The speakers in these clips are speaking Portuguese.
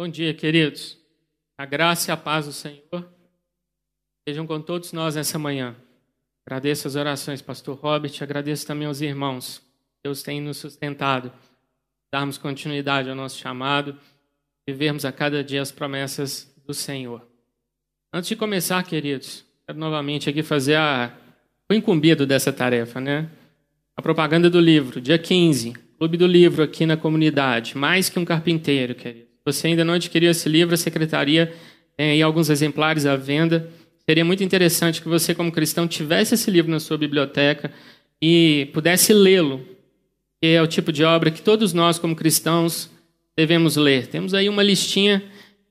Bom dia, queridos. A graça e a paz do Senhor sejam com todos nós nessa manhã. Agradeço as orações, Pastor Robert, agradeço também aos irmãos. Deus tem nos sustentado, darmos continuidade ao nosso chamado, vivermos a cada dia as promessas do Senhor. Antes de começar, queridos, quero novamente aqui fazer a... o incumbido dessa tarefa, né? A propaganda do livro, dia 15, Clube do Livro aqui na comunidade, mais que um carpinteiro, querido você ainda não adquiriu esse livro, a secretaria tem aí alguns exemplares à venda. Seria muito interessante que você, como cristão, tivesse esse livro na sua biblioteca e pudesse lê-lo, que é o tipo de obra que todos nós, como cristãos, devemos ler. Temos aí uma listinha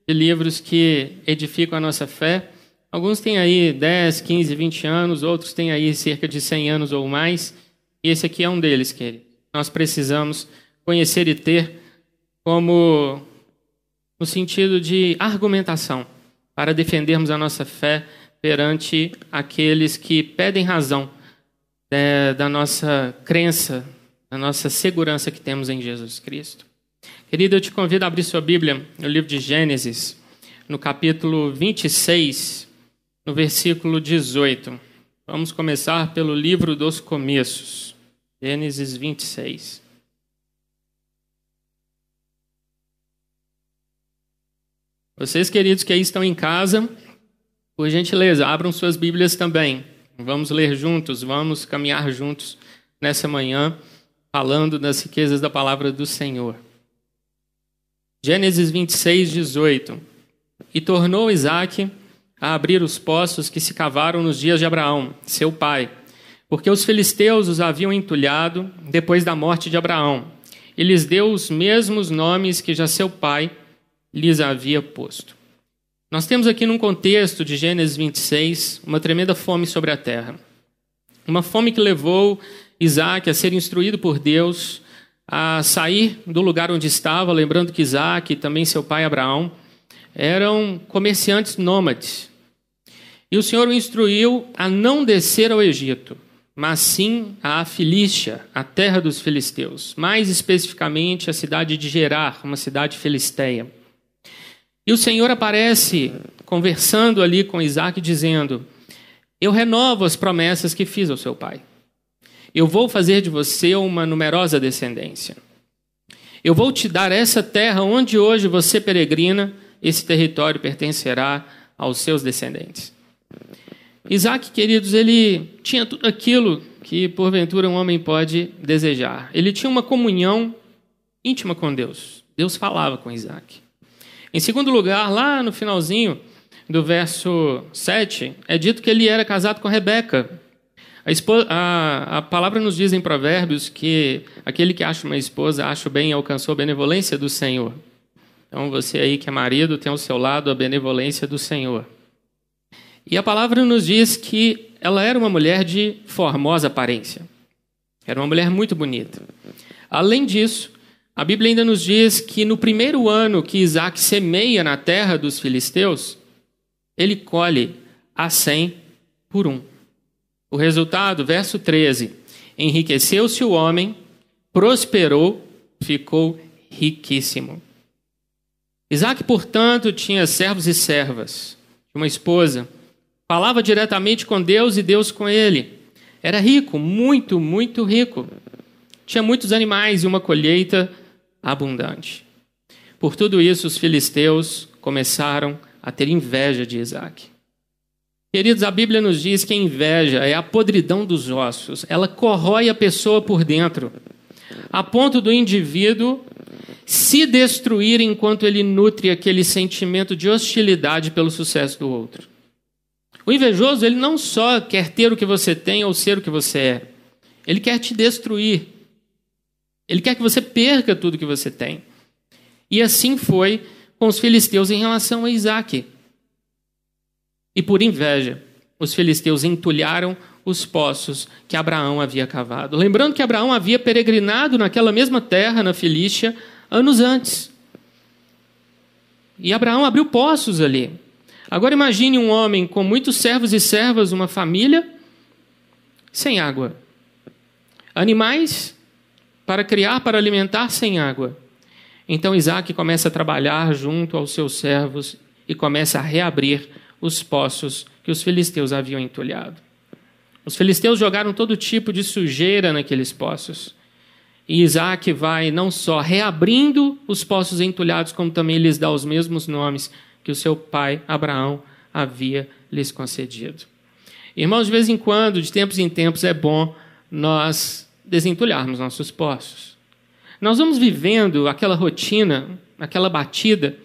de livros que edificam a nossa fé. Alguns têm aí 10, 15, 20 anos, outros têm aí cerca de 100 anos ou mais. E esse aqui é um deles, querido. Nós precisamos conhecer e ter como no sentido de argumentação, para defendermos a nossa fé perante aqueles que pedem razão é, da nossa crença, da nossa segurança que temos em Jesus Cristo. Querido, eu te convido a abrir sua Bíblia no livro de Gênesis, no capítulo 26, no versículo 18. Vamos começar pelo livro dos começos. Gênesis 26. Vocês, queridos, que aí estão em casa, por gentileza, abram suas Bíblias também. Vamos ler juntos, vamos caminhar juntos nessa manhã, falando das riquezas da palavra do Senhor. Gênesis 26, 18. E tornou Isaac a abrir os poços que se cavaram nos dias de Abraão, seu pai, porque os filisteus os haviam entulhado depois da morte de Abraão. E lhes deu os mesmos nomes que já seu pai lhes havia posto. Nós temos aqui num contexto de Gênesis 26 uma tremenda fome sobre a terra. Uma fome que levou Isaac a ser instruído por Deus a sair do lugar onde estava, lembrando que Isaac e também seu pai Abraão eram comerciantes nômades. E o Senhor o instruiu a não descer ao Egito, mas sim à Filístia, a terra dos filisteus, mais especificamente a cidade de Gerar, uma cidade filisteia. E o Senhor aparece conversando ali com Isaac, dizendo: Eu renovo as promessas que fiz ao seu pai. Eu vou fazer de você uma numerosa descendência. Eu vou te dar essa terra onde hoje você peregrina, esse território pertencerá aos seus descendentes. Isaac, queridos, ele tinha tudo aquilo que porventura um homem pode desejar. Ele tinha uma comunhão íntima com Deus. Deus falava com Isaac. Em segundo lugar, lá no finalzinho do verso 7, é dito que ele era casado com Rebeca. A, esposa, a, a, palavra nos diz em Provérbios que aquele que acha uma esposa acha o bem e alcançou a benevolência do Senhor. Então você aí que é marido tem ao seu lado a benevolência do Senhor. E a palavra nos diz que ela era uma mulher de formosa aparência. Era uma mulher muito bonita. Além disso, a Bíblia ainda nos diz que no primeiro ano que Isaac semeia na terra dos filisteus, ele colhe a cem por um. O resultado, verso 13: Enriqueceu-se o homem, prosperou, ficou riquíssimo. Isaac, portanto, tinha servos e servas, uma esposa, falava diretamente com Deus e Deus com ele. Era rico, muito, muito rico. Tinha muitos animais e uma colheita abundante. Por tudo isso, os filisteus começaram a ter inveja de Isaac. Queridos, a Bíblia nos diz que a inveja é a podridão dos ossos, ela corrói a pessoa por dentro, a ponto do indivíduo se destruir enquanto ele nutre aquele sentimento de hostilidade pelo sucesso do outro. O invejoso, ele não só quer ter o que você tem ou ser o que você é, ele quer te destruir. Ele quer que você perca tudo que você tem. E assim foi com os filisteus em relação a Isaac. E por inveja, os filisteus entulharam os poços que Abraão havia cavado. Lembrando que Abraão havia peregrinado naquela mesma terra, na Filístia, anos antes. E Abraão abriu poços ali. Agora imagine um homem com muitos servos e servas, uma família, sem água. Animais para criar, para alimentar sem água. Então Isaac começa a trabalhar junto aos seus servos e começa a reabrir os poços que os filisteus haviam entulhado. Os filisteus jogaram todo tipo de sujeira naqueles poços. E Isaac vai não só reabrindo os poços entulhados, como também lhes dá os mesmos nomes que o seu pai Abraão havia lhes concedido. Irmãos, de vez em quando, de tempos em tempos, é bom nós desentulharmos nossos poços. Nós vamos vivendo aquela rotina, aquela batida,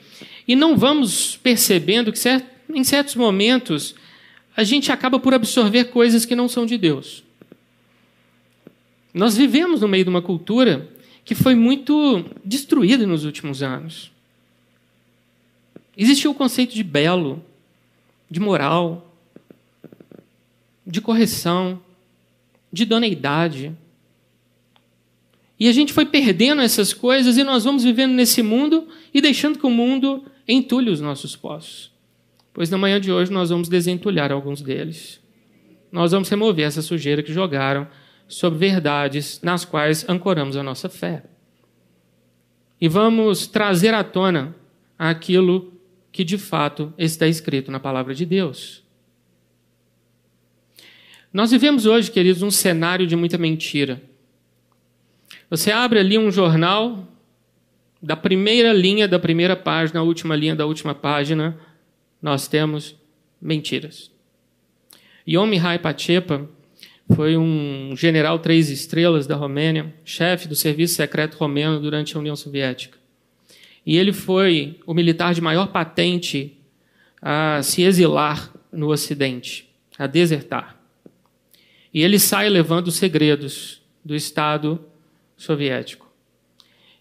e não vamos percebendo que em certos momentos a gente acaba por absorver coisas que não são de Deus. Nós vivemos no meio de uma cultura que foi muito destruída nos últimos anos. Existiu o conceito de belo, de moral, de correção, de idoneidade. E a gente foi perdendo essas coisas e nós vamos vivendo nesse mundo e deixando que o mundo entulhe os nossos poços. Pois na manhã de hoje nós vamos desentulhar alguns deles. Nós vamos remover essa sujeira que jogaram sobre verdades nas quais ancoramos a nossa fé. E vamos trazer à tona aquilo que de fato está escrito na palavra de Deus. Nós vivemos hoje, queridos, um cenário de muita mentira. Você abre ali um jornal, da primeira linha da primeira página à última linha da última página, nós temos mentiras. Yom Mihai Pachepa foi um general três estrelas da Romênia, chefe do serviço secreto romeno durante a União Soviética. E ele foi o militar de maior patente a se exilar no Ocidente, a desertar. E ele sai levando os segredos do Estado soviético.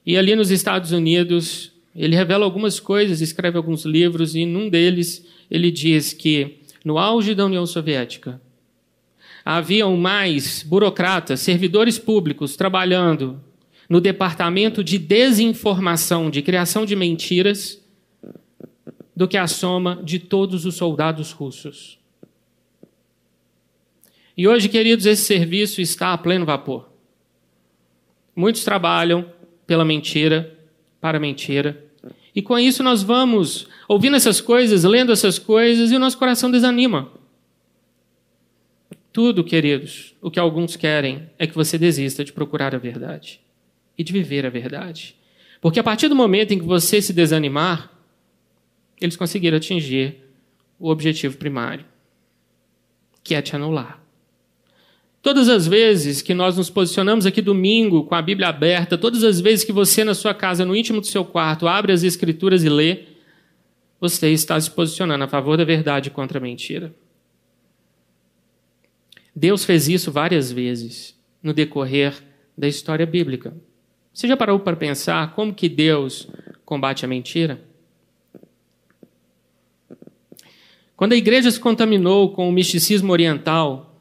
E ali nos Estados Unidos, ele revela algumas coisas, escreve alguns livros, e num deles ele diz que, no auge da União Soviética, haviam mais burocratas, servidores públicos trabalhando no departamento de desinformação, de criação de mentiras, do que a soma de todos os soldados russos. E hoje, queridos, esse serviço está a pleno vapor. Muitos trabalham pela mentira, para a mentira. E com isso nós vamos ouvindo essas coisas, lendo essas coisas, e o nosso coração desanima. Tudo, queridos, o que alguns querem é que você desista de procurar a verdade e de viver a verdade. Porque a partir do momento em que você se desanimar, eles conseguiram atingir o objetivo primário, que é te anular. Todas as vezes que nós nos posicionamos aqui domingo com a Bíblia aberta, todas as vezes que você na sua casa, no íntimo do seu quarto, abre as Escrituras e lê, você está se posicionando a favor da verdade contra a mentira. Deus fez isso várias vezes no decorrer da história bíblica. Você já parou para pensar como que Deus combate a mentira? Quando a igreja se contaminou com o misticismo oriental,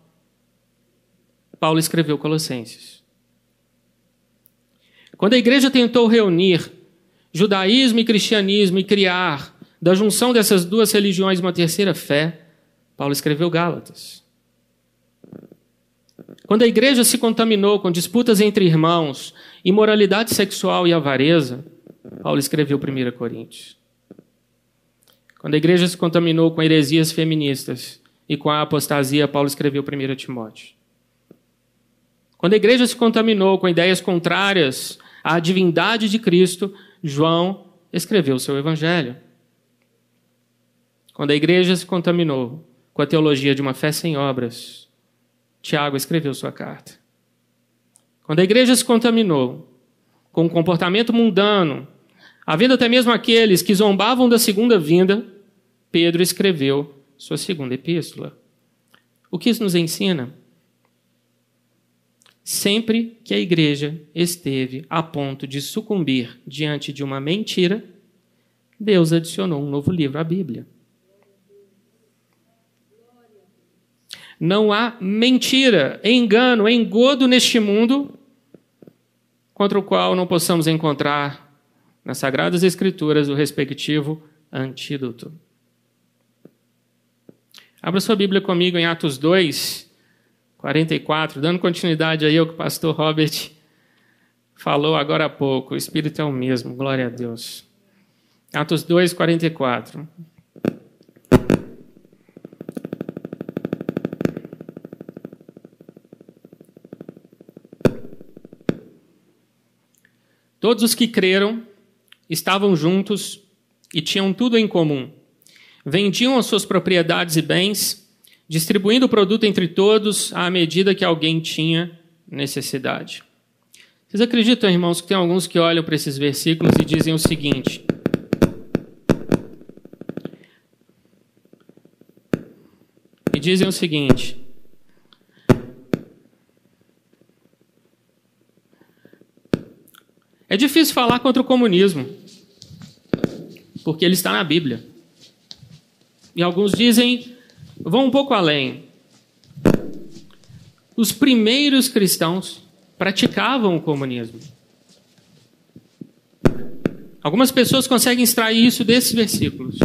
Paulo escreveu Colossenses. Quando a igreja tentou reunir judaísmo e cristianismo e criar da junção dessas duas religiões uma terceira fé, Paulo escreveu Gálatas. Quando a igreja se contaminou com disputas entre irmãos, imoralidade sexual e avareza, Paulo escreveu 1 Coríntios. Quando a igreja se contaminou com heresias feministas e com a apostasia, Paulo escreveu 1 Timóteo. Quando a igreja se contaminou com ideias contrárias à divindade de Cristo, João escreveu o seu evangelho. Quando a igreja se contaminou com a teologia de uma fé sem obras, Tiago escreveu sua carta. Quando a igreja se contaminou com o comportamento mundano, havendo até mesmo aqueles que zombavam da segunda vinda, Pedro escreveu sua segunda epístola. O que isso nos ensina? Sempre que a igreja esteve a ponto de sucumbir diante de uma mentira, Deus adicionou um novo livro à Bíblia. Não há mentira, engano, engodo neste mundo contra o qual não possamos encontrar nas Sagradas Escrituras o respectivo antídoto. Abra sua Bíblia comigo em Atos 2, 44, dando continuidade aí ao que o pastor Robert falou agora há pouco. O Espírito é o mesmo, glória a Deus. Atos 2, 44. Todos os que creram estavam juntos e tinham tudo em comum. Vendiam as suas propriedades e bens, distribuindo o produto entre todos à medida que alguém tinha necessidade. Vocês acreditam, irmãos, que tem alguns que olham para esses versículos e dizem o seguinte: e dizem o seguinte: É difícil falar contra o comunismo, porque ele está na Bíblia. E alguns dizem, vão um pouco além. Os primeiros cristãos praticavam o comunismo. Algumas pessoas conseguem extrair isso desses versículos.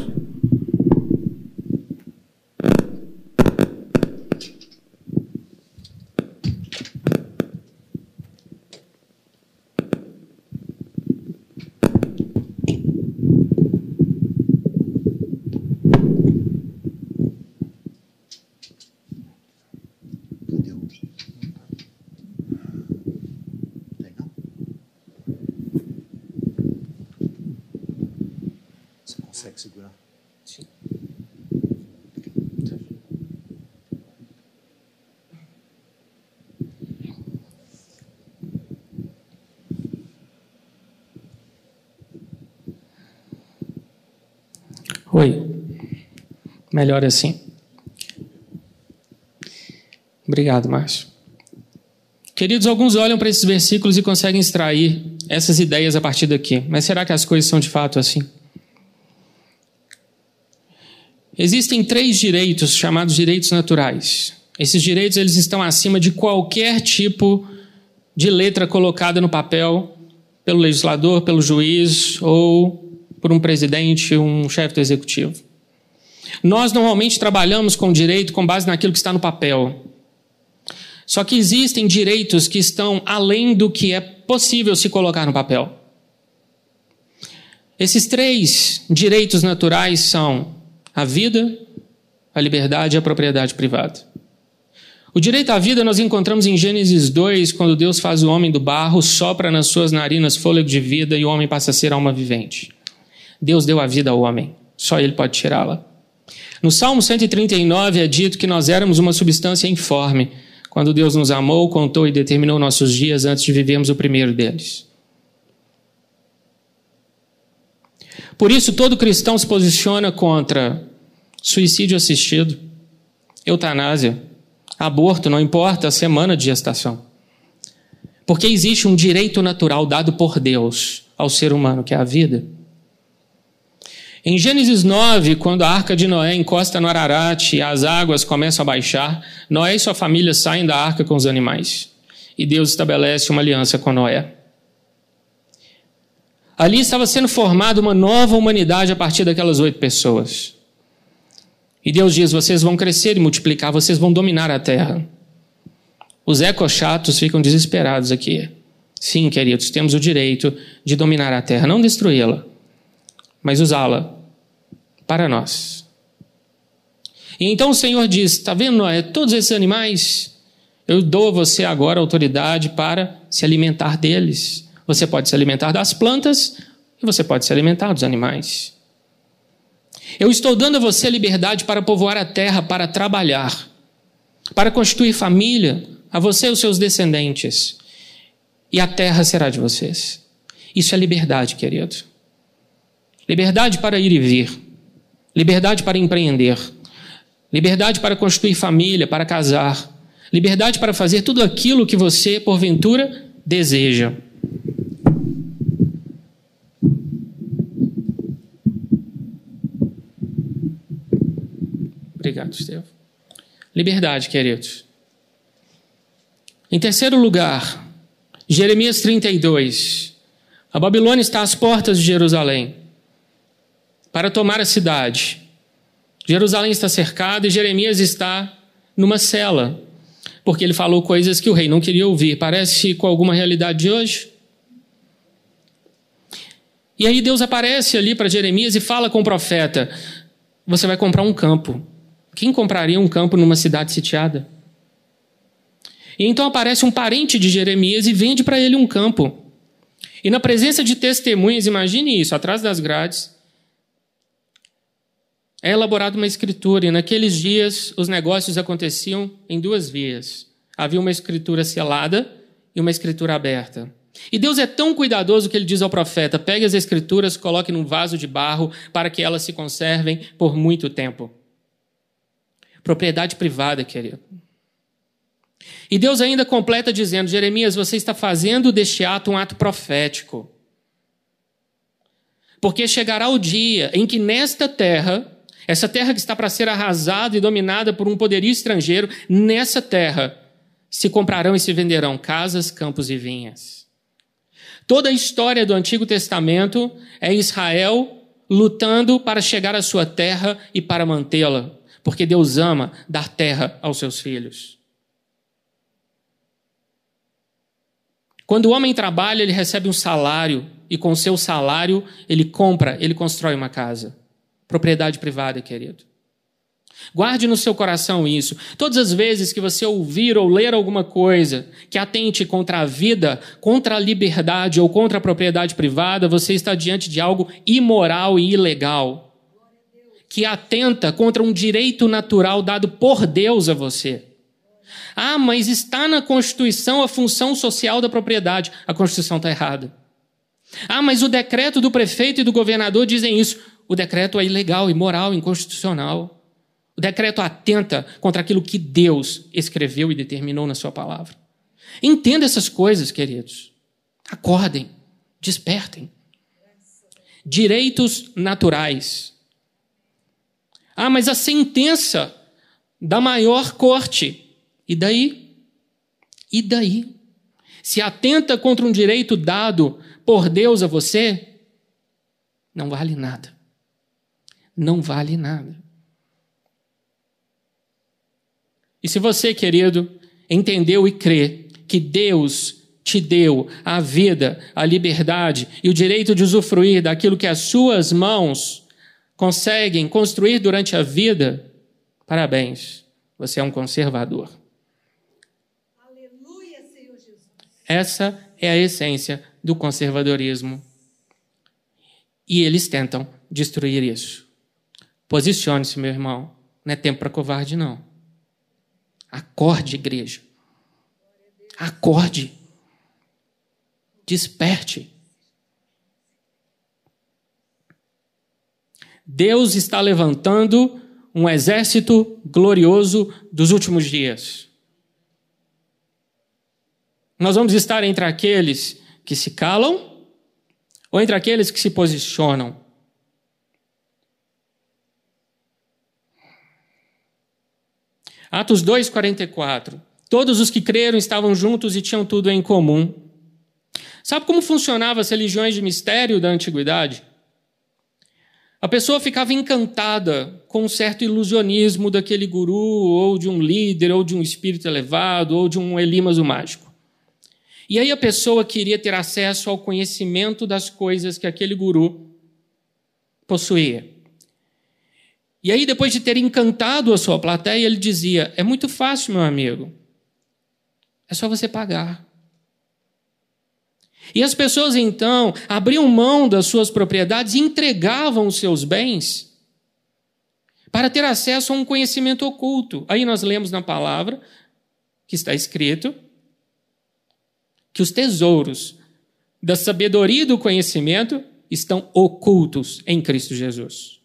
Melhor assim. Obrigado, Márcio. Queridos, alguns olham para esses versículos e conseguem extrair essas ideias a partir daqui. Mas será que as coisas são de fato assim? Existem três direitos chamados direitos naturais. Esses direitos eles estão acima de qualquer tipo de letra colocada no papel pelo legislador, pelo juiz ou por um presidente, um chefe do executivo. Nós normalmente trabalhamos com direito com base naquilo que está no papel. Só que existem direitos que estão além do que é possível se colocar no papel. Esses três direitos naturais são a vida, a liberdade e a propriedade privada. O direito à vida nós encontramos em Gênesis 2, quando Deus faz o homem do barro, sopra nas suas narinas fôlego de vida e o homem passa a ser alma vivente. Deus deu a vida ao homem, só ele pode tirá-la. No Salmo 139 é dito que nós éramos uma substância informe, quando Deus nos amou, contou e determinou nossos dias antes de vivermos o primeiro deles. Por isso, todo cristão se posiciona contra suicídio assistido, eutanásia, aborto, não importa a semana de gestação. Porque existe um direito natural dado por Deus ao ser humano, que é a vida. Em Gênesis 9, quando a arca de Noé encosta no Ararat e as águas começam a baixar, Noé e sua família saem da arca com os animais. E Deus estabelece uma aliança com Noé. Ali estava sendo formada uma nova humanidade a partir daquelas oito pessoas. E Deus diz: vocês vão crescer e multiplicar, vocês vão dominar a terra. Os ecochatos ficam desesperados aqui. Sim, queridos, temos o direito de dominar a terra, não destruí-la mas usá-la para nós. E então o Senhor diz: Está vendo, Noé, todos esses animais, eu dou a você agora autoridade para se alimentar deles. Você pode se alimentar das plantas e você pode se alimentar dos animais. Eu estou dando a você liberdade para povoar a terra, para trabalhar, para constituir família, a você e os seus descendentes. E a terra será de vocês. Isso é liberdade, querido. Liberdade para ir e vir. Liberdade para empreender. Liberdade para construir família, para casar. Liberdade para fazer tudo aquilo que você, porventura, deseja. Obrigado, Estevam. Liberdade, queridos. Em terceiro lugar, Jeremias 32. A Babilônia está às portas de Jerusalém para tomar a cidade. Jerusalém está cercada e Jeremias está numa cela, porque ele falou coisas que o rei não queria ouvir. Parece com alguma realidade de hoje? E aí Deus aparece ali para Jeremias e fala com o profeta: Você vai comprar um campo. Quem compraria um campo numa cidade sitiada? E então aparece um parente de Jeremias e vende para ele um campo. E na presença de testemunhas, imagine isso, atrás das grades, é elaborada uma escritura, e naqueles dias os negócios aconteciam em duas vias. Havia uma escritura selada e uma escritura aberta. E Deus é tão cuidadoso que ele diz ao profeta: pegue as escrituras, coloque num vaso de barro para que elas se conservem por muito tempo. Propriedade privada, querido. E Deus ainda completa dizendo: Jeremias, você está fazendo deste ato um ato profético. Porque chegará o dia em que nesta terra, essa terra que está para ser arrasada e dominada por um poderio estrangeiro, nessa terra se comprarão e se venderão casas, campos e vinhas. Toda a história do Antigo Testamento é Israel lutando para chegar à sua terra e para mantê-la, porque Deus ama dar terra aos seus filhos. Quando o homem trabalha, ele recebe um salário e com seu salário ele compra, ele constrói uma casa. Propriedade privada, querido. Guarde no seu coração isso. Todas as vezes que você ouvir ou ler alguma coisa que atente contra a vida, contra a liberdade ou contra a propriedade privada, você está diante de algo imoral e ilegal. Que atenta contra um direito natural dado por Deus a você. Ah, mas está na Constituição a função social da propriedade. A Constituição está errada. Ah, mas o decreto do prefeito e do governador dizem isso. O decreto é ilegal, imoral, inconstitucional. O decreto atenta contra aquilo que Deus escreveu e determinou na Sua palavra. Entenda essas coisas, queridos. Acordem, despertem. Direitos naturais. Ah, mas a sentença da maior corte e daí? E daí? Se atenta contra um direito dado por Deus a você, não vale nada. Não vale nada. E se você, querido, entendeu e crê que Deus te deu a vida, a liberdade e o direito de usufruir daquilo que as suas mãos conseguem construir durante a vida, parabéns, você é um conservador. Essa é a essência do conservadorismo. E eles tentam destruir isso. Posicione-se, meu irmão. Não é tempo para covarde, não. Acorde, igreja. Acorde. Desperte. Deus está levantando um exército glorioso dos últimos dias. Nós vamos estar entre aqueles que se calam ou entre aqueles que se posicionam? Atos 2:44. Todos os que creram estavam juntos e tinham tudo em comum. Sabe como funcionavam as religiões de mistério da antiguidade? A pessoa ficava encantada com um certo ilusionismo daquele guru, ou de um líder, ou de um espírito elevado, ou de um elímaso mágico. E aí a pessoa queria ter acesso ao conhecimento das coisas que aquele guru possuía. E aí, depois de ter encantado a sua plateia, ele dizia: É muito fácil, meu amigo. É só você pagar. E as pessoas então abriam mão das suas propriedades e entregavam os seus bens para ter acesso a um conhecimento oculto. Aí nós lemos na palavra que está escrito que os tesouros da sabedoria e do conhecimento estão ocultos em Cristo Jesus.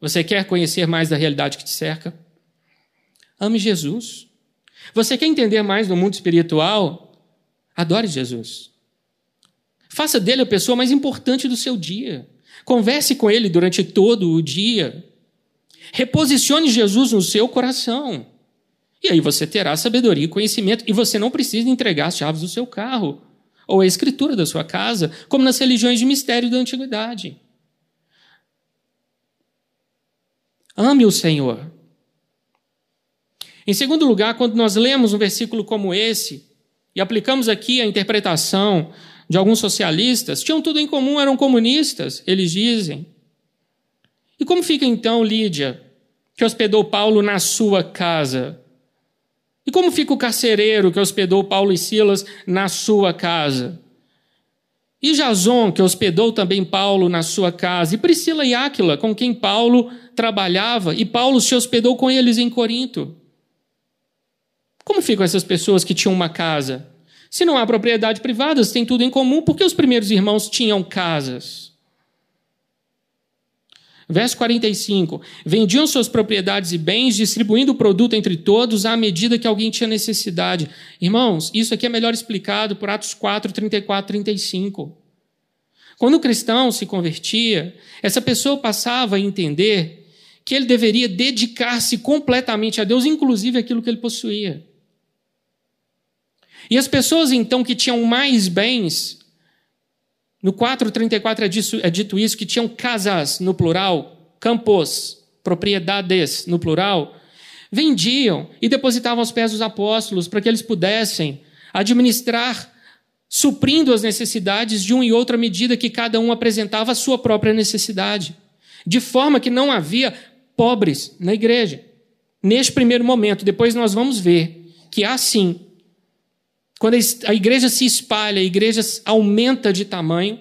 Você quer conhecer mais da realidade que te cerca? Ame Jesus. Você quer entender mais do mundo espiritual? Adore Jesus. Faça dele a pessoa mais importante do seu dia. Converse com ele durante todo o dia. Reposicione Jesus no seu coração. E aí você terá sabedoria e conhecimento, e você não precisa entregar as chaves do seu carro ou a escritura da sua casa, como nas religiões de mistério da antiguidade. Ame o Senhor. Em segundo lugar, quando nós lemos um versículo como esse e aplicamos aqui a interpretação de alguns socialistas, tinham tudo em comum, eram comunistas, eles dizem. E como fica então Lídia, que hospedou Paulo na sua casa? E como fica o carcereiro que hospedou Paulo e Silas na sua casa? E Jason, que hospedou também Paulo na sua casa, e Priscila e Áquila, com quem Paulo trabalhava, e Paulo se hospedou com eles em Corinto. Como ficam essas pessoas que tinham uma casa? Se não há propriedade privada, têm tudo em comum, porque os primeiros irmãos tinham casas. Verso 45: Vendiam suas propriedades e bens, distribuindo o produto entre todos à medida que alguém tinha necessidade. Irmãos, isso aqui é melhor explicado por Atos 4, 34, 35. Quando o cristão se convertia, essa pessoa passava a entender que ele deveria dedicar-se completamente a Deus, inclusive aquilo que ele possuía. E as pessoas então que tinham mais bens, no 4,34 é, disso, é dito isso, que tinham casas no plural, campos, propriedades no plural, vendiam e depositavam aos pés dos apóstolos para que eles pudessem administrar, suprindo as necessidades de um e outra medida que cada um apresentava a sua própria necessidade. De forma que não havia pobres na igreja. Neste primeiro momento, depois nós vamos ver que há sim quando a igreja se espalha, a igreja aumenta de tamanho.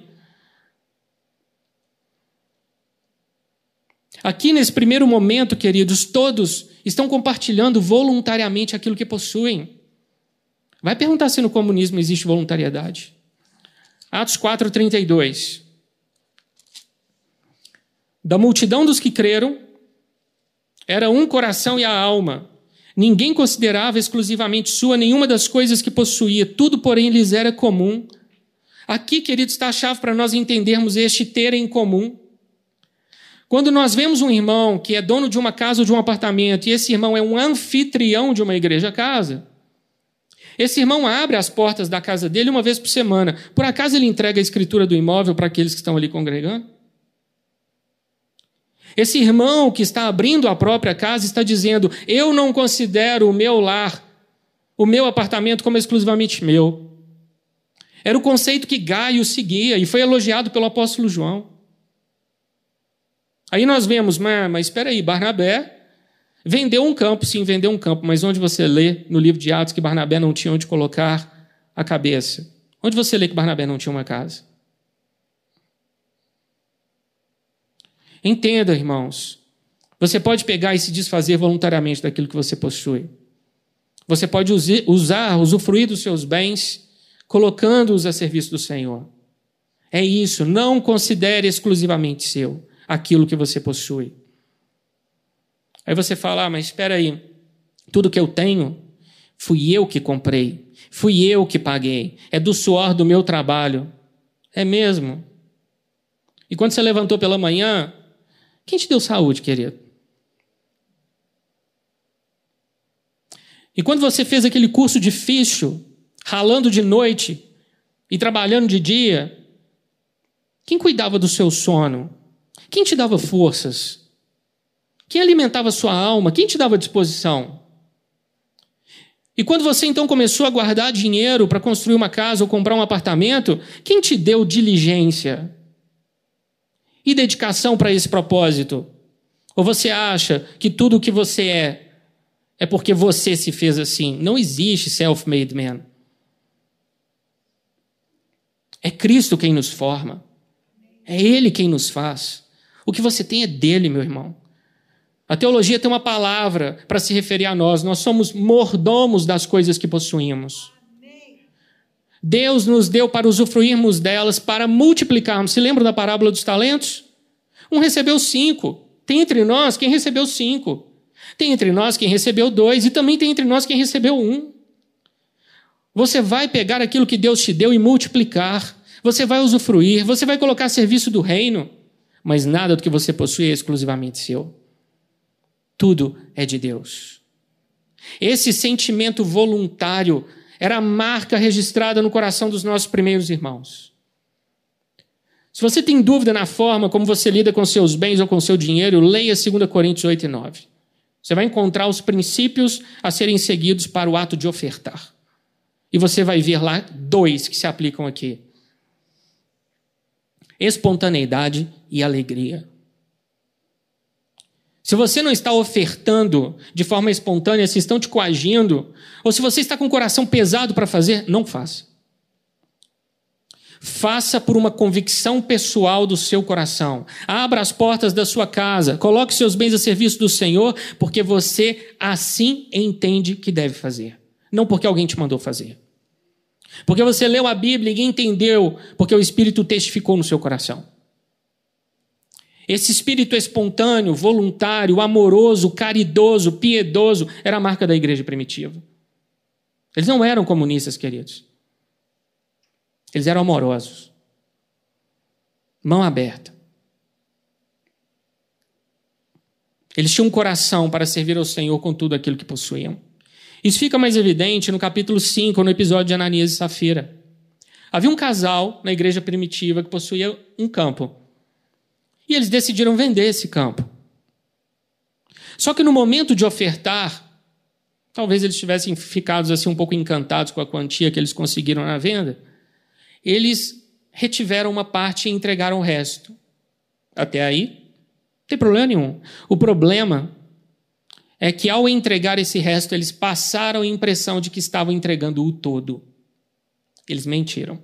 Aqui nesse primeiro momento, queridos, todos estão compartilhando voluntariamente aquilo que possuem. Vai perguntar se no comunismo existe voluntariedade. Atos 4:32. Da multidão dos que creram, era um coração e a alma. Ninguém considerava exclusivamente sua nenhuma das coisas que possuía, tudo, porém, lhes era comum. Aqui, queridos, está a chave para nós entendermos este ter em comum. Quando nós vemos um irmão que é dono de uma casa ou de um apartamento, e esse irmão é um anfitrião de uma igreja-casa, esse irmão abre as portas da casa dele uma vez por semana. Por acaso ele entrega a escritura do imóvel para aqueles que estão ali congregando? Esse irmão que está abrindo a própria casa está dizendo: Eu não considero o meu lar, o meu apartamento, como exclusivamente meu. Era o conceito que Gaio seguia e foi elogiado pelo apóstolo João. Aí nós vemos, mas, mas espera aí, Barnabé vendeu um campo, sim, vendeu um campo, mas onde você lê no livro de Atos que Barnabé não tinha onde colocar a cabeça? Onde você lê que Barnabé não tinha uma casa? Entenda, irmãos. Você pode pegar e se desfazer voluntariamente daquilo que você possui. Você pode usar, usufruir dos seus bens, colocando-os a serviço do Senhor. É isso. Não considere exclusivamente seu aquilo que você possui. Aí você fala, ah, mas espera aí. Tudo que eu tenho, fui eu que comprei. Fui eu que paguei. É do suor do meu trabalho. É mesmo. E quando você levantou pela manhã, quem te deu saúde, querido? E quando você fez aquele curso difícil, ralando de noite e trabalhando de dia, quem cuidava do seu sono? Quem te dava forças? Quem alimentava sua alma? Quem te dava disposição? E quando você então começou a guardar dinheiro para construir uma casa ou comprar um apartamento, quem te deu diligência? E dedicação para esse propósito? Ou você acha que tudo o que você é é porque você se fez assim? Não existe self-made man. É Cristo quem nos forma. É Ele quem nos faz. O que você tem é dele, meu irmão. A teologia tem uma palavra para se referir a nós. Nós somos mordomos das coisas que possuímos. Deus nos deu para usufruirmos delas, para multiplicarmos. Se lembra da parábola dos talentos? Um recebeu cinco. Tem entre nós quem recebeu cinco. Tem entre nós quem recebeu dois. E também tem entre nós quem recebeu um. Você vai pegar aquilo que Deus te deu e multiplicar. Você vai usufruir. Você vai colocar a serviço do reino. Mas nada do que você possui é exclusivamente seu. Tudo é de Deus. Esse sentimento voluntário era a marca registrada no coração dos nossos primeiros irmãos. Se você tem dúvida na forma como você lida com seus bens ou com seu dinheiro, leia 2 Coríntios 8 e 9. Você vai encontrar os princípios a serem seguidos para o ato de ofertar. E você vai ver lá dois que se aplicam aqui. espontaneidade e alegria. Se você não está ofertando de forma espontânea, se estão te coagindo, ou se você está com o coração pesado para fazer, não faça. Faça por uma convicção pessoal do seu coração. Abra as portas da sua casa, coloque seus bens a serviço do Senhor, porque você assim entende que deve fazer, não porque alguém te mandou fazer. Porque você leu a Bíblia e entendeu, porque o Espírito testificou no seu coração. Esse espírito espontâneo, voluntário, amoroso, caridoso, piedoso, era a marca da igreja primitiva. Eles não eram comunistas, queridos. Eles eram amorosos. Mão aberta. Eles tinham um coração para servir ao Senhor com tudo aquilo que possuíam. Isso fica mais evidente no capítulo 5, no episódio de Ananias e Safira. Havia um casal na igreja primitiva que possuía um campo. E eles decidiram vender esse campo. Só que no momento de ofertar, talvez eles tivessem ficado assim um pouco encantados com a quantia que eles conseguiram na venda, eles retiveram uma parte e entregaram o resto. Até aí, não tem problema nenhum. O problema é que ao entregar esse resto, eles passaram a impressão de que estavam entregando o todo. Eles mentiram.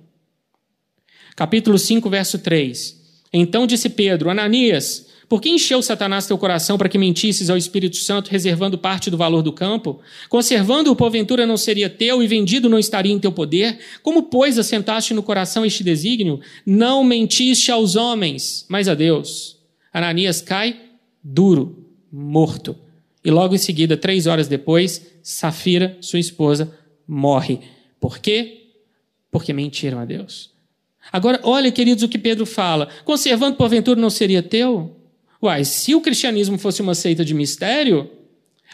Capítulo 5, verso 3. Então disse Pedro: Ananias, por que encheu Satanás teu coração para que mentisses ao Espírito Santo, reservando parte do valor do campo? Conservando-o, porventura, não seria teu e vendido não estaria em teu poder? Como, pois, assentaste no coração este desígnio? Não mentiste aos homens, mas a Deus. Ananias cai duro, morto. E logo em seguida, três horas depois, Safira, sua esposa, morre. Por quê? Porque mentiram a Deus. Agora, olha, queridos, o que Pedro fala: conservando porventura não seria teu? Uai, se o cristianismo fosse uma seita de mistério,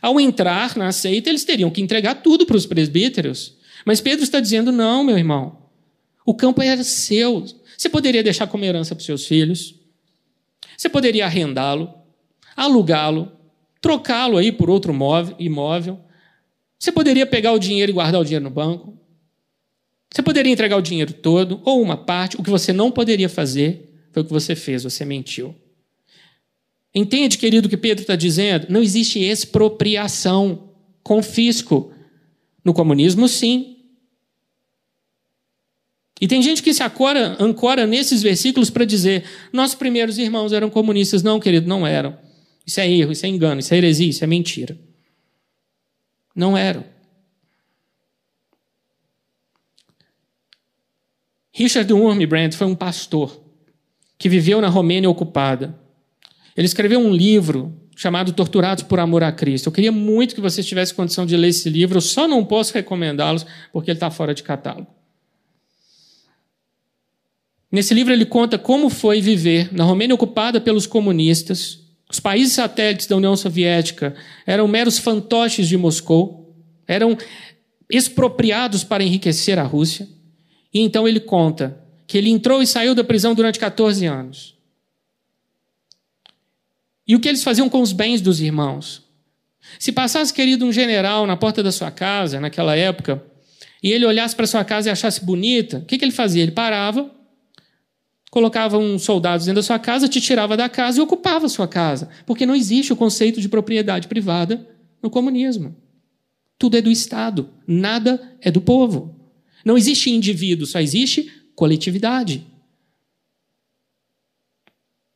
ao entrar na seita, eles teriam que entregar tudo para os presbíteros. Mas Pedro está dizendo: não, meu irmão. O campo era seu. Você poderia deixar como herança para os seus filhos. Você poderia arrendá-lo, alugá-lo, trocá-lo aí por outro imóvel. Você poderia pegar o dinheiro e guardar o dinheiro no banco. Você poderia entregar o dinheiro todo ou uma parte. O que você não poderia fazer foi o que você fez, você mentiu. Entende, querido, o que Pedro está dizendo? Não existe expropriação, confisco. No comunismo, sim. E tem gente que se acora, ancora nesses versículos para dizer: nossos primeiros irmãos eram comunistas. Não, querido, não eram. Isso é erro, isso é engano, isso é heresia, isso é mentira. Não eram. Richard Wurmbrand foi um pastor que viveu na Romênia ocupada. Ele escreveu um livro chamado Torturados por Amor a Cristo. Eu queria muito que vocês tivessem condição de ler esse livro, eu só não posso recomendá-los porque ele está fora de catálogo. Nesse livro ele conta como foi viver na Romênia ocupada pelos comunistas. Os países satélites da União Soviética eram meros fantoches de Moscou, eram expropriados para enriquecer a Rússia. E então ele conta que ele entrou e saiu da prisão durante 14 anos. E o que eles faziam com os bens dos irmãos? Se passasse, querido, um general na porta da sua casa, naquela época, e ele olhasse para sua casa e achasse bonita, o que, que ele fazia? Ele parava, colocava uns soldados dentro da sua casa, te tirava da casa e ocupava a sua casa. Porque não existe o conceito de propriedade privada no comunismo. Tudo é do Estado, nada é do povo. Não existe indivíduo, só existe coletividade.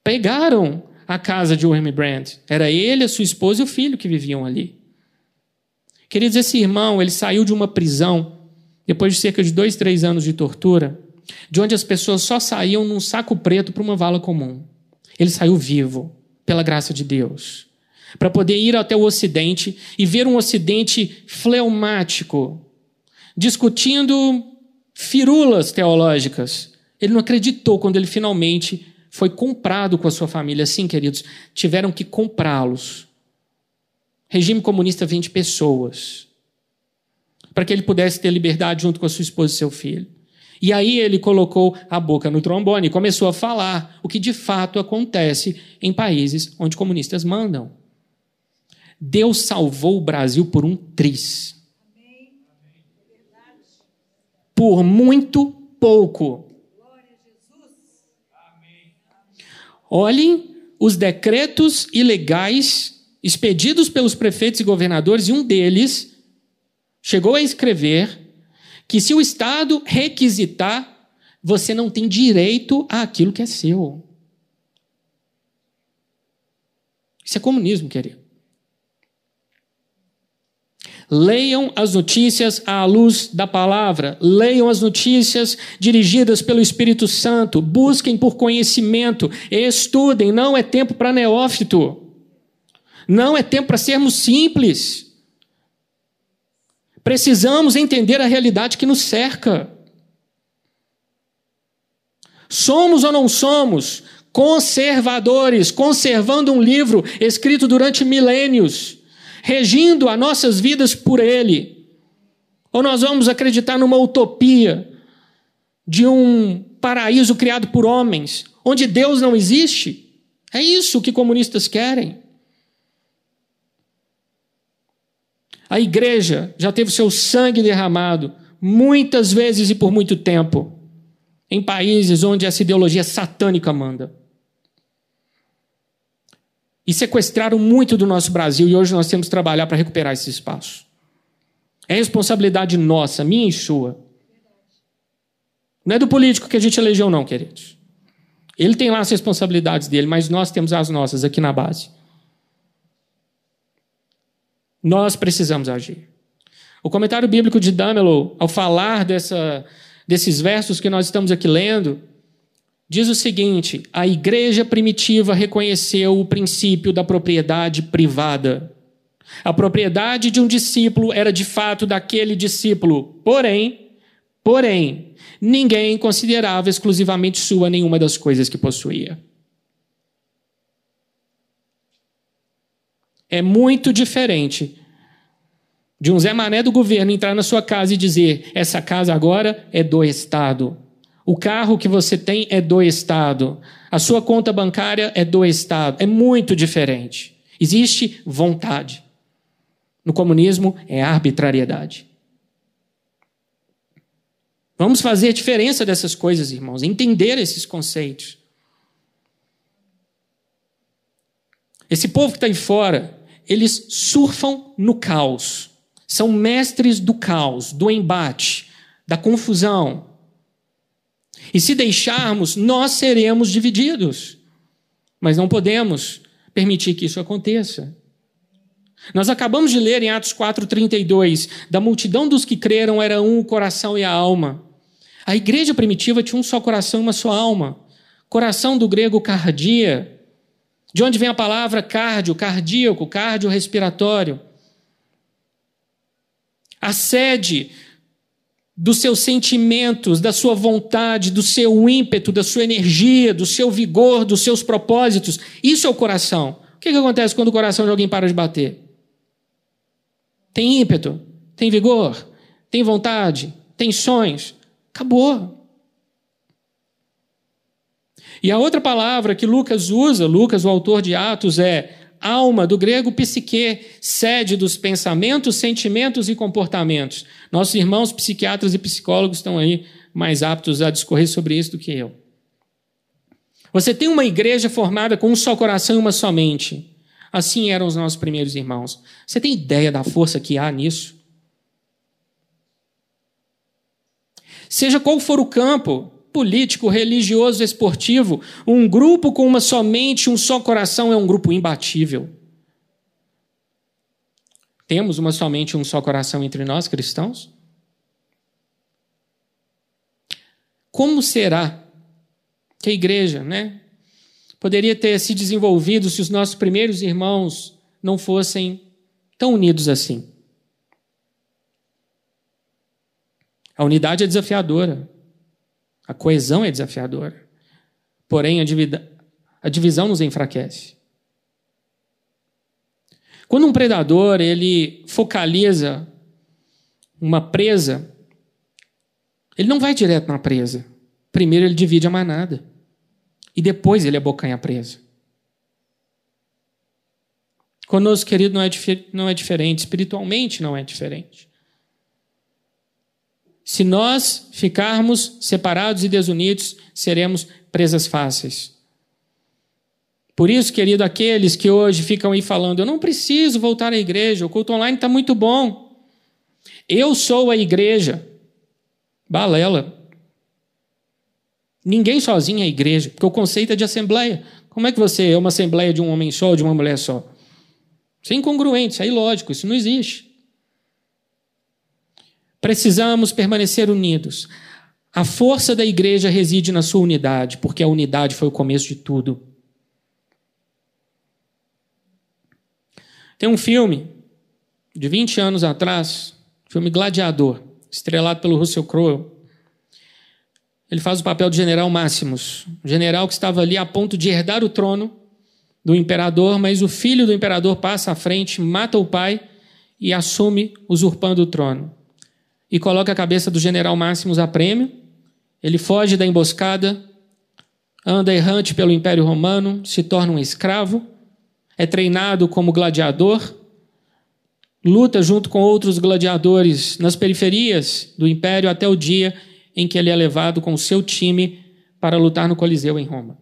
Pegaram a casa de Brand. Era ele, a sua esposa e o filho que viviam ali. Queridos, esse irmão, ele saiu de uma prisão depois de cerca de dois, três anos de tortura, de onde as pessoas só saíam num saco preto para uma vala comum. Ele saiu vivo, pela graça de Deus, para poder ir até o Ocidente e ver um Ocidente fleumático, discutindo firulas teológicas. Ele não acreditou quando ele finalmente foi comprado com a sua família. Sim, queridos, tiveram que comprá-los. Regime comunista vende pessoas para que ele pudesse ter liberdade junto com a sua esposa e seu filho. E aí ele colocou a boca no trombone e começou a falar o que de fato acontece em países onde comunistas mandam. Deus salvou o Brasil por um tris por muito pouco. Olhem os decretos ilegais expedidos pelos prefeitos e governadores, e um deles chegou a escrever que se o Estado requisitar, você não tem direito àquilo que é seu. Isso é comunismo, querido. Leiam as notícias à luz da palavra, leiam as notícias dirigidas pelo Espírito Santo, busquem por conhecimento, estudem. Não é tempo para neófito, não é tempo para sermos simples. Precisamos entender a realidade que nos cerca. Somos ou não somos conservadores, conservando um livro escrito durante milênios, regindo as nossas vidas por ele? Ou nós vamos acreditar numa utopia de um paraíso criado por homens, onde Deus não existe? É isso que comunistas querem. A igreja já teve seu sangue derramado muitas vezes e por muito tempo em países onde essa ideologia satânica manda e sequestraram muito do nosso Brasil e hoje nós temos que trabalhar para recuperar esse espaço. É responsabilidade nossa, minha e sua. Não é do político que a gente elegeu, não, queridos. Ele tem lá as responsabilidades dele, mas nós temos as nossas aqui na base. Nós precisamos agir. O comentário bíblico de Damelow, ao falar dessa, desses versos que nós estamos aqui lendo, diz o seguinte: a igreja primitiva reconheceu o princípio da propriedade privada. A propriedade de um discípulo era de fato daquele discípulo, porém, porém, ninguém considerava exclusivamente sua nenhuma das coisas que possuía. É muito diferente de um Zé Mané do governo entrar na sua casa e dizer: essa casa agora é do Estado. O carro que você tem é do Estado. A sua conta bancária é do Estado. É muito diferente. Existe vontade. No comunismo é arbitrariedade. Vamos fazer a diferença dessas coisas, irmãos, entender esses conceitos. Esse povo que está aí fora, eles surfam no caos. São mestres do caos, do embate, da confusão, e se deixarmos, nós seremos divididos. Mas não podemos permitir que isso aconteça. Nós acabamos de ler em Atos 4,32: da multidão dos que creram era um o coração e a alma. A igreja primitiva tinha um só coração e uma só alma. Coração do grego cardia, de onde vem a palavra cardio, cardíaco, cardiorrespiratório. A sede dos seus sentimentos, da sua vontade, do seu ímpeto, da sua energia, do seu vigor, dos seus propósitos. Isso é o coração. O que, que acontece quando o coração de alguém para de bater? Tem ímpeto, tem vigor, tem vontade, tem sonhos. Acabou. E a outra palavra que Lucas usa, Lucas, o autor de Atos, é alma, do grego psique, sede dos pensamentos, sentimentos e comportamentos. Nossos irmãos psiquiatras e psicólogos estão aí mais aptos a discorrer sobre isso do que eu. Você tem uma igreja formada com um só coração e uma só mente. Assim eram os nossos primeiros irmãos. Você tem ideia da força que há nisso? Seja qual for o campo, político, religioso, esportivo, um grupo com uma só mente, um só coração é um grupo imbatível. Temos uma somente um só coração entre nós cristãos? Como será que a igreja, né, poderia ter se desenvolvido se os nossos primeiros irmãos não fossem tão unidos assim? A unidade é desafiadora. A coesão é desafiadora. Porém, a, divisão nos enfraquece. Quando um predador ele focaliza uma presa, ele não vai direto na presa. Primeiro ele divide a manada. E depois ele abocanha a presa. Conosco, querido, não é, não é diferente. Espiritualmente não é diferente. Se nós ficarmos separados e desunidos, seremos presas fáceis. Por isso, querido, aqueles que hoje ficam aí falando, eu não preciso voltar à igreja, o culto online está muito bom. Eu sou a igreja. Balela. Ninguém sozinho é igreja, porque o conceito é de assembleia. Como é que você é uma assembleia de um homem só ou de uma mulher só? Isso é incongruente, isso é ilógico, isso não existe. Precisamos permanecer unidos. A força da igreja reside na sua unidade, porque a unidade foi o começo de tudo. Tem um filme de 20 anos atrás, filme Gladiador, estrelado pelo Russell Crowe. Ele faz o papel de general Máximos, um general que estava ali a ponto de herdar o trono do imperador, mas o filho do imperador passa à frente, mata o pai e assume usurpando o trono. E coloca a cabeça do general Máximos a prêmio. Ele foge da emboscada, anda errante pelo Império Romano, se torna um escravo, é treinado como gladiador, luta junto com outros gladiadores nas periferias do império até o dia em que ele é levado com o seu time para lutar no Coliseu em Roma.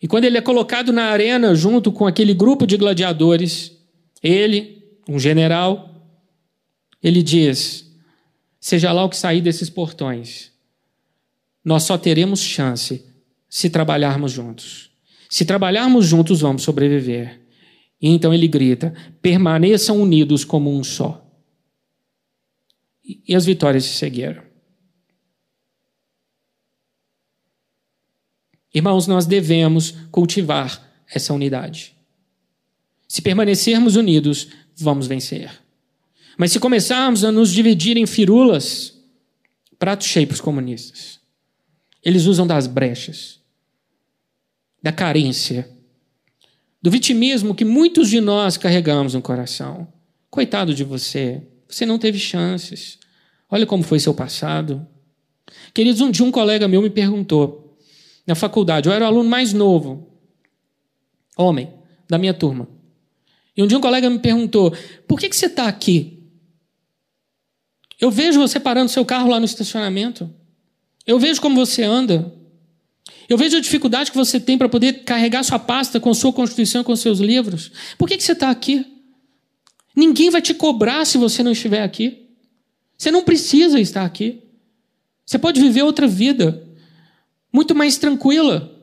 E quando ele é colocado na arena junto com aquele grupo de gladiadores, ele, um general, ele diz: Seja lá o que sair desses portões, nós só teremos chance se trabalharmos juntos. Se trabalharmos juntos, vamos sobreviver. E então ele grita: permaneçam unidos como um só. E as vitórias se seguiram. Irmãos, nós devemos cultivar essa unidade. Se permanecermos unidos, vamos vencer. Mas se começarmos a nos dividir em firulas, prato cheio para os comunistas. Eles usam das brechas, da carência, do vitimismo que muitos de nós carregamos no coração. Coitado de você, você não teve chances. Olha como foi seu passado. Queridos, um dia um colega meu me perguntou: na faculdade. Eu era o aluno mais novo, homem, da minha turma. E um dia um colega me perguntou: por que, que você está aqui? Eu vejo você parando seu carro lá no estacionamento. Eu vejo como você anda. Eu vejo a dificuldade que você tem para poder carregar sua pasta com sua constituição, com seus livros. Por que, que você está aqui? Ninguém vai te cobrar se você não estiver aqui. Você não precisa estar aqui. Você pode viver outra vida muito mais tranquila.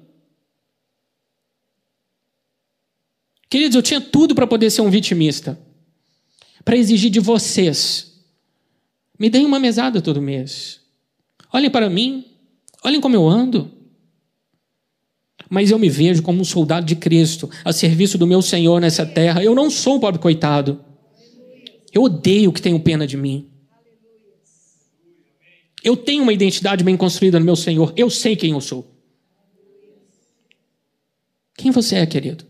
Queridos, eu tinha tudo para poder ser um vitimista, para exigir de vocês. Me deem uma mesada todo mês. Olhem para mim, olhem como eu ando. Mas eu me vejo como um soldado de Cristo, a serviço do meu Senhor nessa terra. Eu não sou um pobre coitado. Eu odeio que tenham pena de mim. Eu tenho uma identidade bem construída no meu Senhor. Eu sei quem eu sou. Quem você é, querido?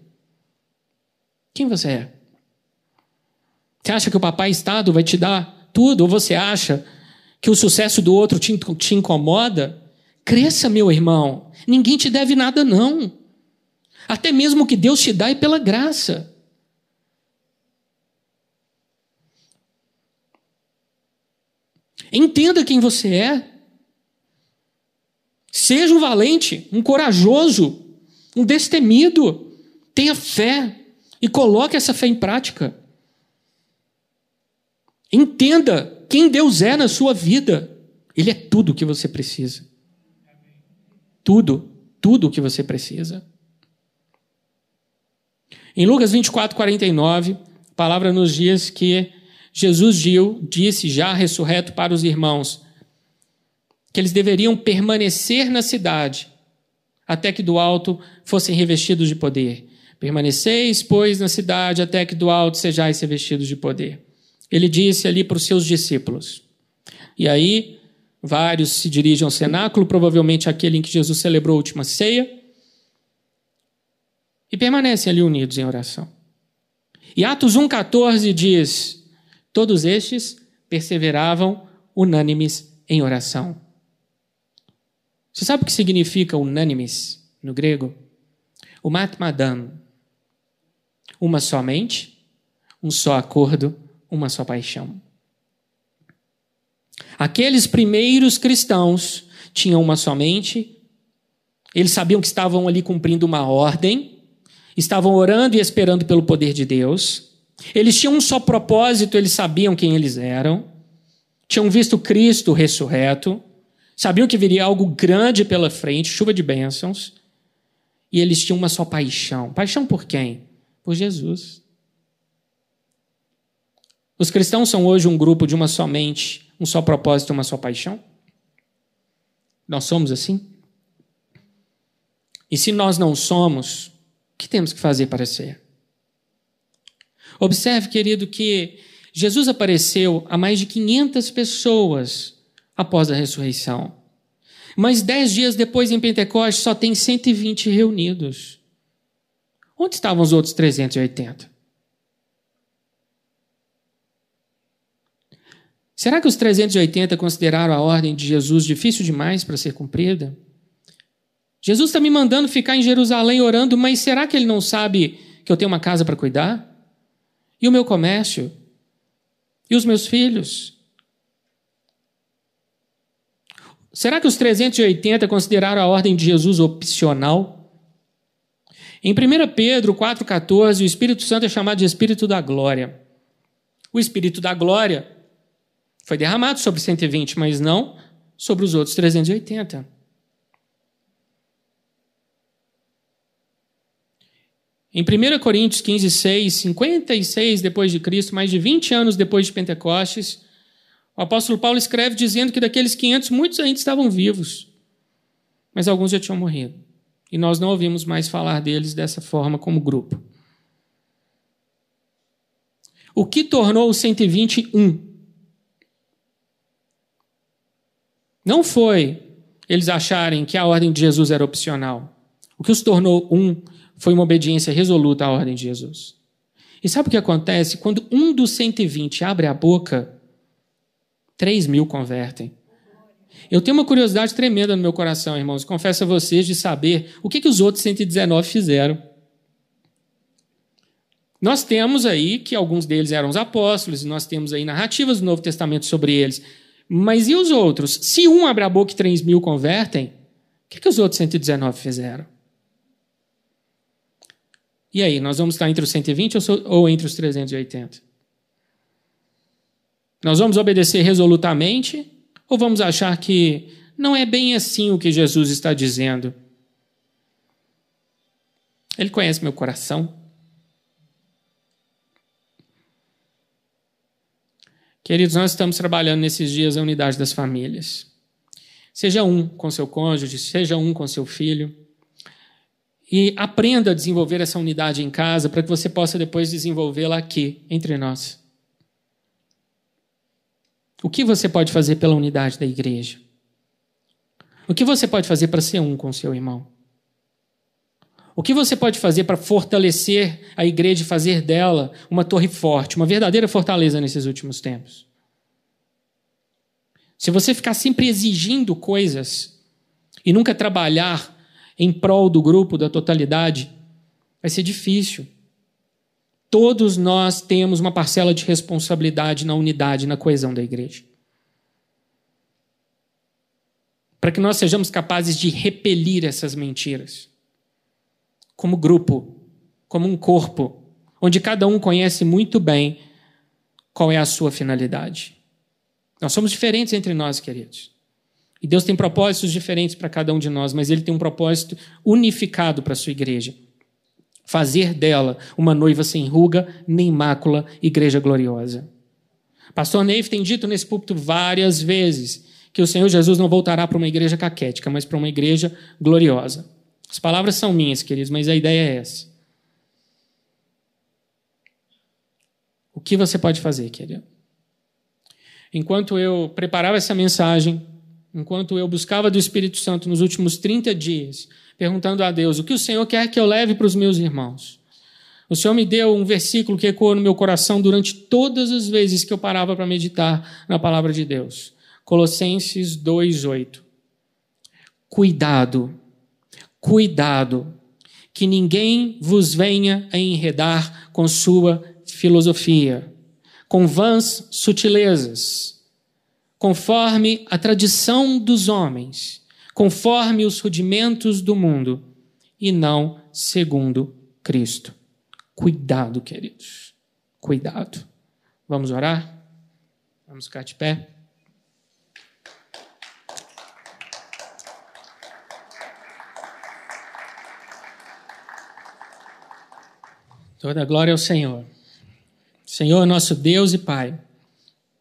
Quem você é? Você acha que o papai Estado vai te dar tudo? Ou você acha que o sucesso do outro te, te incomoda? Cresça, meu irmão. Ninguém te deve nada, não. Até mesmo o que Deus te dá é pela graça. Entenda quem você é. Seja um valente, um corajoso, um destemido. Tenha fé e coloque essa fé em prática. Entenda quem Deus é na sua vida. Ele é tudo o que você precisa. Tudo, tudo o que você precisa. Em Lucas 24, 49, a palavra nos diz que Jesus disse, já ressurreto, para os irmãos que eles deveriam permanecer na cidade até que do alto fossem revestidos de poder. Permaneceis, pois, na cidade até que do alto sejais revestidos de poder. Ele disse ali para os seus discípulos. E aí, vários se dirigem ao cenáculo, provavelmente aquele em que Jesus celebrou a última ceia, e permanecem ali unidos em oração. E Atos 1,14 diz: Todos estes perseveravam unânimes em oração. Você sabe o que significa unânimes no grego? O matmadam. Uma só mente, um só acordo, uma só paixão. Aqueles primeiros cristãos tinham uma só mente Eles sabiam que estavam ali cumprindo uma ordem, estavam orando e esperando pelo poder de Deus. Eles tinham um só propósito, eles sabiam quem eles eram, tinham visto Cristo ressurreto, sabiam que viria algo grande pela frente, chuva de bênçãos, e eles tinham uma só paixão. Paixão por quem? Por Jesus. Os cristãos são hoje um grupo de uma só mente, um só propósito, uma só paixão? Nós somos assim? E se nós não somos, o que temos que fazer para ser? Observe, querido, que Jesus apareceu a mais de 500 pessoas após a ressurreição. Mas dez dias depois, em Pentecostes, só tem 120 reunidos. Onde estavam os outros 380? Será que os 380 consideraram a ordem de Jesus difícil demais para ser cumprida? Jesus está me mandando ficar em Jerusalém orando, mas será que ele não sabe que eu tenho uma casa para cuidar? E o meu comércio? E os meus filhos? Será que os 380 consideraram a ordem de Jesus opcional? Em 1 Pedro 4,14, o Espírito Santo é chamado de Espírito da Glória. O Espírito da Glória foi derramado sobre 120, mas não sobre os outros 380. Em 1 Coríntios 15, 6, 56 depois de Cristo, mais de 20 anos depois de Pentecostes, o apóstolo Paulo escreve dizendo que daqueles 500, muitos ainda estavam vivos, mas alguns já tinham morrido. E nós não ouvimos mais falar deles dessa forma como grupo. O que tornou os 121 Não foi eles acharem que a ordem de Jesus era opcional. O que os tornou um foi uma obediência resoluta à ordem de Jesus. E sabe o que acontece? Quando um dos 120 abre a boca, 3 mil convertem. Eu tenho uma curiosidade tremenda no meu coração, irmãos. Confesso a vocês de saber o que, que os outros 119 fizeram. Nós temos aí que alguns deles eram os apóstolos, e nós temos aí narrativas do Novo Testamento sobre eles. Mas e os outros? Se um abre a boca e 3 mil convertem, o que, que os outros 119 fizeram? E aí, nós vamos estar entre os 120 ou entre os 380? Nós vamos obedecer resolutamente ou vamos achar que não é bem assim o que Jesus está dizendo? Ele conhece meu coração. Queridos, nós estamos trabalhando nesses dias a unidade das famílias. Seja um com seu cônjuge, seja um com seu filho. E aprenda a desenvolver essa unidade em casa para que você possa depois desenvolvê-la aqui, entre nós. O que você pode fazer pela unidade da igreja? O que você pode fazer para ser um com seu irmão? O que você pode fazer para fortalecer a igreja e fazer dela uma torre forte, uma verdadeira fortaleza nesses últimos tempos? Se você ficar sempre exigindo coisas e nunca trabalhar em prol do grupo, da totalidade, vai ser difícil. Todos nós temos uma parcela de responsabilidade na unidade, na coesão da igreja. Para que nós sejamos capazes de repelir essas mentiras como grupo, como um corpo, onde cada um conhece muito bem qual é a sua finalidade. Nós somos diferentes entre nós, queridos. E Deus tem propósitos diferentes para cada um de nós, mas Ele tem um propósito unificado para a sua igreja. Fazer dela uma noiva sem ruga, nem mácula, igreja gloriosa. Pastor Neif tem dito nesse púlpito várias vezes que o Senhor Jesus não voltará para uma igreja caquética, mas para uma igreja gloriosa. As palavras são minhas, queridos, mas a ideia é essa. O que você pode fazer, querido? Enquanto eu preparava essa mensagem, enquanto eu buscava do Espírito Santo nos últimos 30 dias, perguntando a Deus o que o Senhor quer que eu leve para os meus irmãos. O Senhor me deu um versículo que ecoou no meu coração durante todas as vezes que eu parava para meditar na palavra de Deus. Colossenses 2:8. Cuidado Cuidado, que ninguém vos venha a enredar com sua filosofia, com vãs sutilezas, conforme a tradição dos homens, conforme os rudimentos do mundo e não segundo Cristo. Cuidado, queridos. Cuidado. Vamos orar? Vamos ficar de pé? Toda glória ao Senhor. Senhor, nosso Deus e Pai,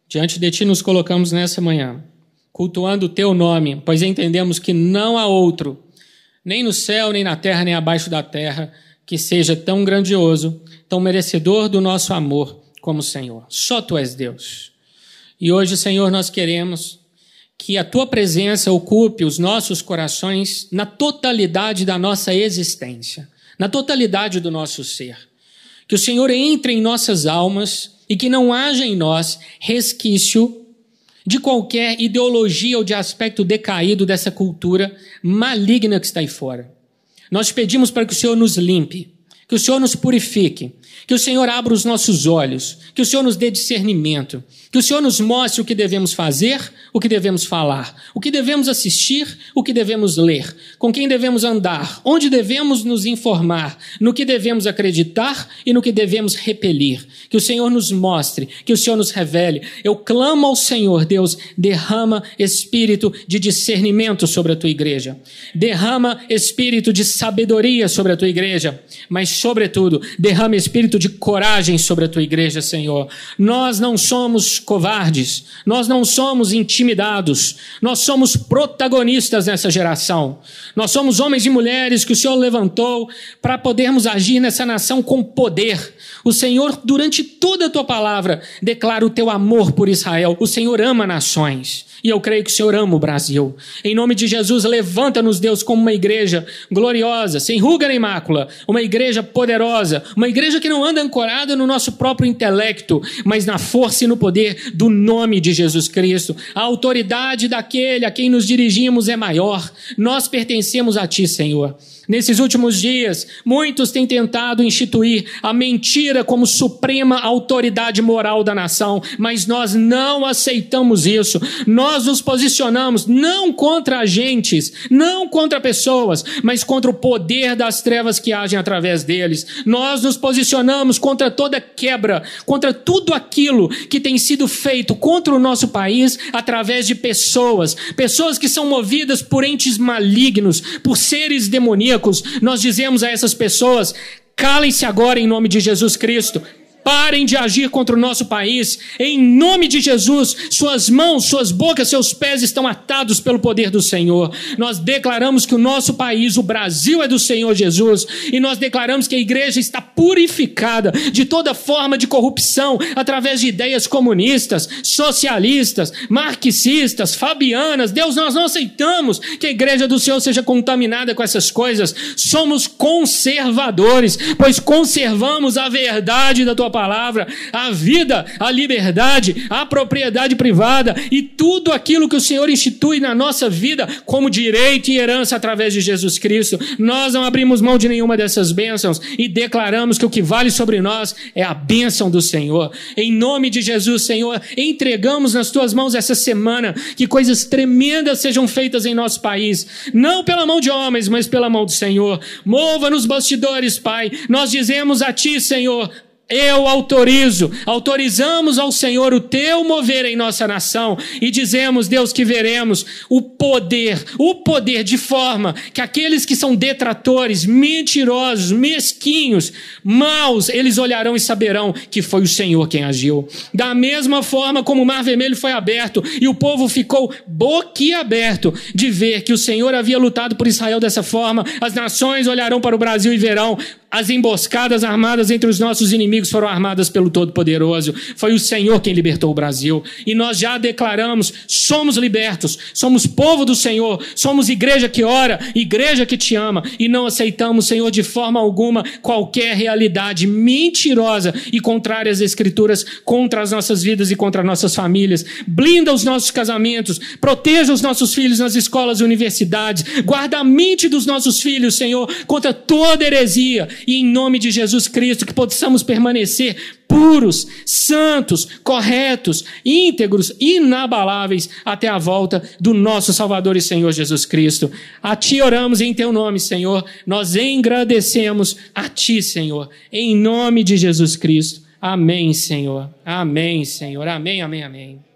diante de Ti nos colocamos nessa manhã, cultuando o Teu nome, pois entendemos que não há outro, nem no céu, nem na terra, nem abaixo da terra, que seja tão grandioso, tão merecedor do nosso amor como o Senhor. Só Tu és Deus. E hoje, Senhor, nós queremos que a Tua presença ocupe os nossos corações na totalidade da nossa existência, na totalidade do nosso ser. Que o Senhor entre em nossas almas e que não haja em nós resquício de qualquer ideologia ou de aspecto decaído dessa cultura maligna que está aí fora. Nós pedimos para que o Senhor nos limpe, que o Senhor nos purifique, que o Senhor abra os nossos olhos, que o Senhor nos dê discernimento, que o Senhor nos mostre o que devemos fazer, o que devemos falar, o que devemos assistir, o que devemos ler, com quem devemos andar, onde devemos nos informar, no que devemos acreditar e no que devemos repelir. Que o Senhor nos mostre, que o Senhor nos revele. Eu clamo ao Senhor, Deus, derrama espírito de discernimento sobre a tua igreja. Derrama espírito de sabedoria sobre a tua igreja, mas sobretudo, derrama espírito de coragem sobre a tua igreja, Senhor. Nós não somos covardes, nós não somos intimidados, nós somos protagonistas nessa geração. Nós somos homens e mulheres que o Senhor levantou para podermos agir nessa nação com poder. O Senhor, durante toda a tua palavra, declara o teu amor por Israel. O Senhor ama nações. E eu creio que o Senhor ama o Brasil. Em nome de Jesus, levanta-nos, Deus, como uma igreja gloriosa, sem ruga nem mácula, uma igreja poderosa, uma igreja que não anda ancorada no nosso próprio intelecto, mas na força e no poder do nome de Jesus Cristo. A autoridade daquele a quem nos dirigimos é maior. Nós pertencemos a Ti, Senhor. Nesses últimos dias, muitos têm tentado instituir a mentira como suprema autoridade moral da nação, mas nós não aceitamos isso. Nós nos posicionamos não contra agentes, não contra pessoas, mas contra o poder das trevas que agem através deles. Nós nos posicionamos contra toda quebra, contra tudo aquilo que tem sido feito contra o nosso país através de pessoas, pessoas que são movidas por entes malignos, por seres demoníacos nós dizemos a essas pessoas: calem-se agora em nome de Jesus Cristo. Parem de agir contra o nosso país. Em nome de Jesus, suas mãos, suas bocas, seus pés estão atados pelo poder do Senhor. Nós declaramos que o nosso país, o Brasil, é do Senhor Jesus. E nós declaramos que a igreja está purificada de toda forma de corrupção através de ideias comunistas, socialistas, marxistas, fabianas. Deus, nós não aceitamos que a igreja do Senhor seja contaminada com essas coisas. Somos conservadores, pois conservamos a verdade da tua palavra, a vida, a liberdade, a propriedade privada e tudo aquilo que o Senhor institui na nossa vida como direito e herança através de Jesus Cristo. Nós não abrimos mão de nenhuma dessas bênçãos e declaramos que o que vale sobre nós é a bênção do Senhor. Em nome de Jesus, Senhor, entregamos nas tuas mãos essa semana que coisas tremendas sejam feitas em nosso país, não pela mão de homens, mas pela mão do Senhor. Mova nos bastidores, Pai. Nós dizemos a ti, Senhor, eu autorizo, autorizamos ao Senhor o teu mover em nossa nação e dizemos, Deus, que veremos o poder, o poder de forma que aqueles que são detratores, mentirosos, mesquinhos, maus, eles olharão e saberão que foi o Senhor quem agiu. Da mesma forma como o Mar Vermelho foi aberto e o povo ficou boquiaberto de ver que o Senhor havia lutado por Israel dessa forma, as nações olharão para o Brasil e verão as emboscadas armadas entre os nossos inimigos foram armadas pelo Todo-Poderoso. Foi o Senhor quem libertou o Brasil. E nós já declaramos: somos libertos, somos povo do Senhor, somos igreja que ora, igreja que te ama. E não aceitamos, Senhor, de forma alguma, qualquer realidade mentirosa e contrária às Escrituras contra as nossas vidas e contra as nossas famílias. Blinda os nossos casamentos, proteja os nossos filhos nas escolas e universidades, guarda a mente dos nossos filhos, Senhor, contra toda heresia e em nome de Jesus Cristo que possamos permanecer puros, santos, corretos, íntegros, inabaláveis até a volta do nosso Salvador e Senhor Jesus Cristo. A Ti oramos em Teu nome, Senhor. Nós engrandecemos a Ti, Senhor, em nome de Jesus Cristo. Amém, Senhor. Amém, Senhor. Amém, amém, amém.